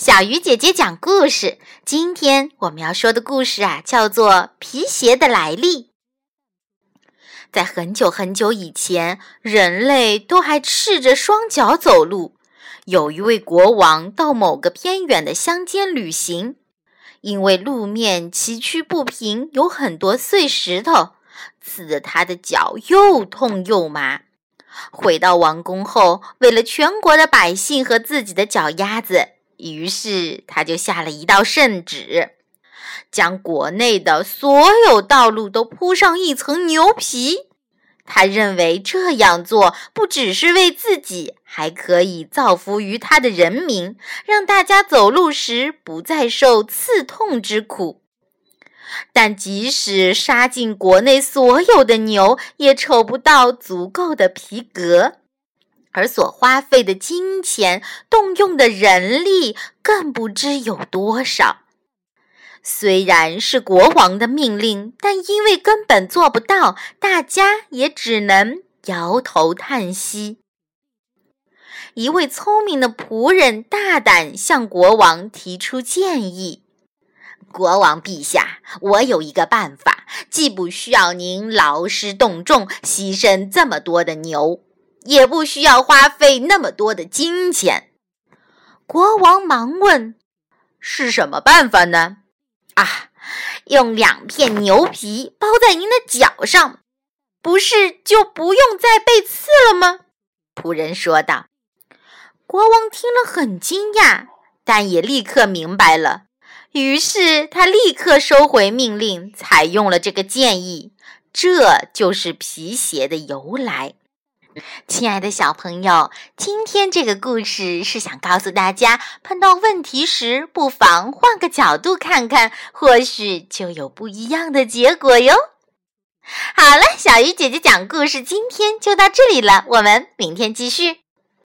小鱼姐姐讲故事。今天我们要说的故事啊，叫做《皮鞋的来历》。在很久很久以前，人类都还赤着双脚走路。有一位国王到某个偏远的乡间旅行，因为路面崎岖不平，有很多碎石头，刺得他的脚又痛又麻。回到王宫后，为了全国的百姓和自己的脚丫子，于是他就下了一道圣旨，将国内的所有道路都铺上一层牛皮。他认为这样做不只是为自己，还可以造福于他的人民，让大家走路时不再受刺痛之苦。但即使杀尽国内所有的牛，也抽不到足够的皮革，而所花费的金钱、动用的人力，更不知有多少。虽然是国王的命令，但因为根本做不到，大家也只能摇头叹息。一位聪明的仆人大胆向国王提出建议。国王陛下，我有一个办法，既不需要您劳师动众牺牲这么多的牛，也不需要花费那么多的金钱。国王忙问：“是什么办法呢？”啊，用两片牛皮包在您的脚上，不是就不用再被刺了吗？仆人说道。国王听了很惊讶，但也立刻明白了。于是他立刻收回命令，采用了这个建议。这就是皮鞋的由来。亲爱的小朋友，今天这个故事是想告诉大家，碰到问题时不妨换个角度看看，或许就有不一样的结果哟。好了，小鱼姐姐讲故事今天就到这里了，我们明天继续。